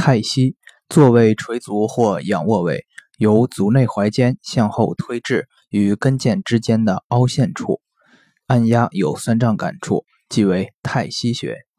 太溪坐位垂足或仰卧位由足内踝尖向后推至与跟腱之间的凹陷处。按压有酸胀感处即为太溪穴。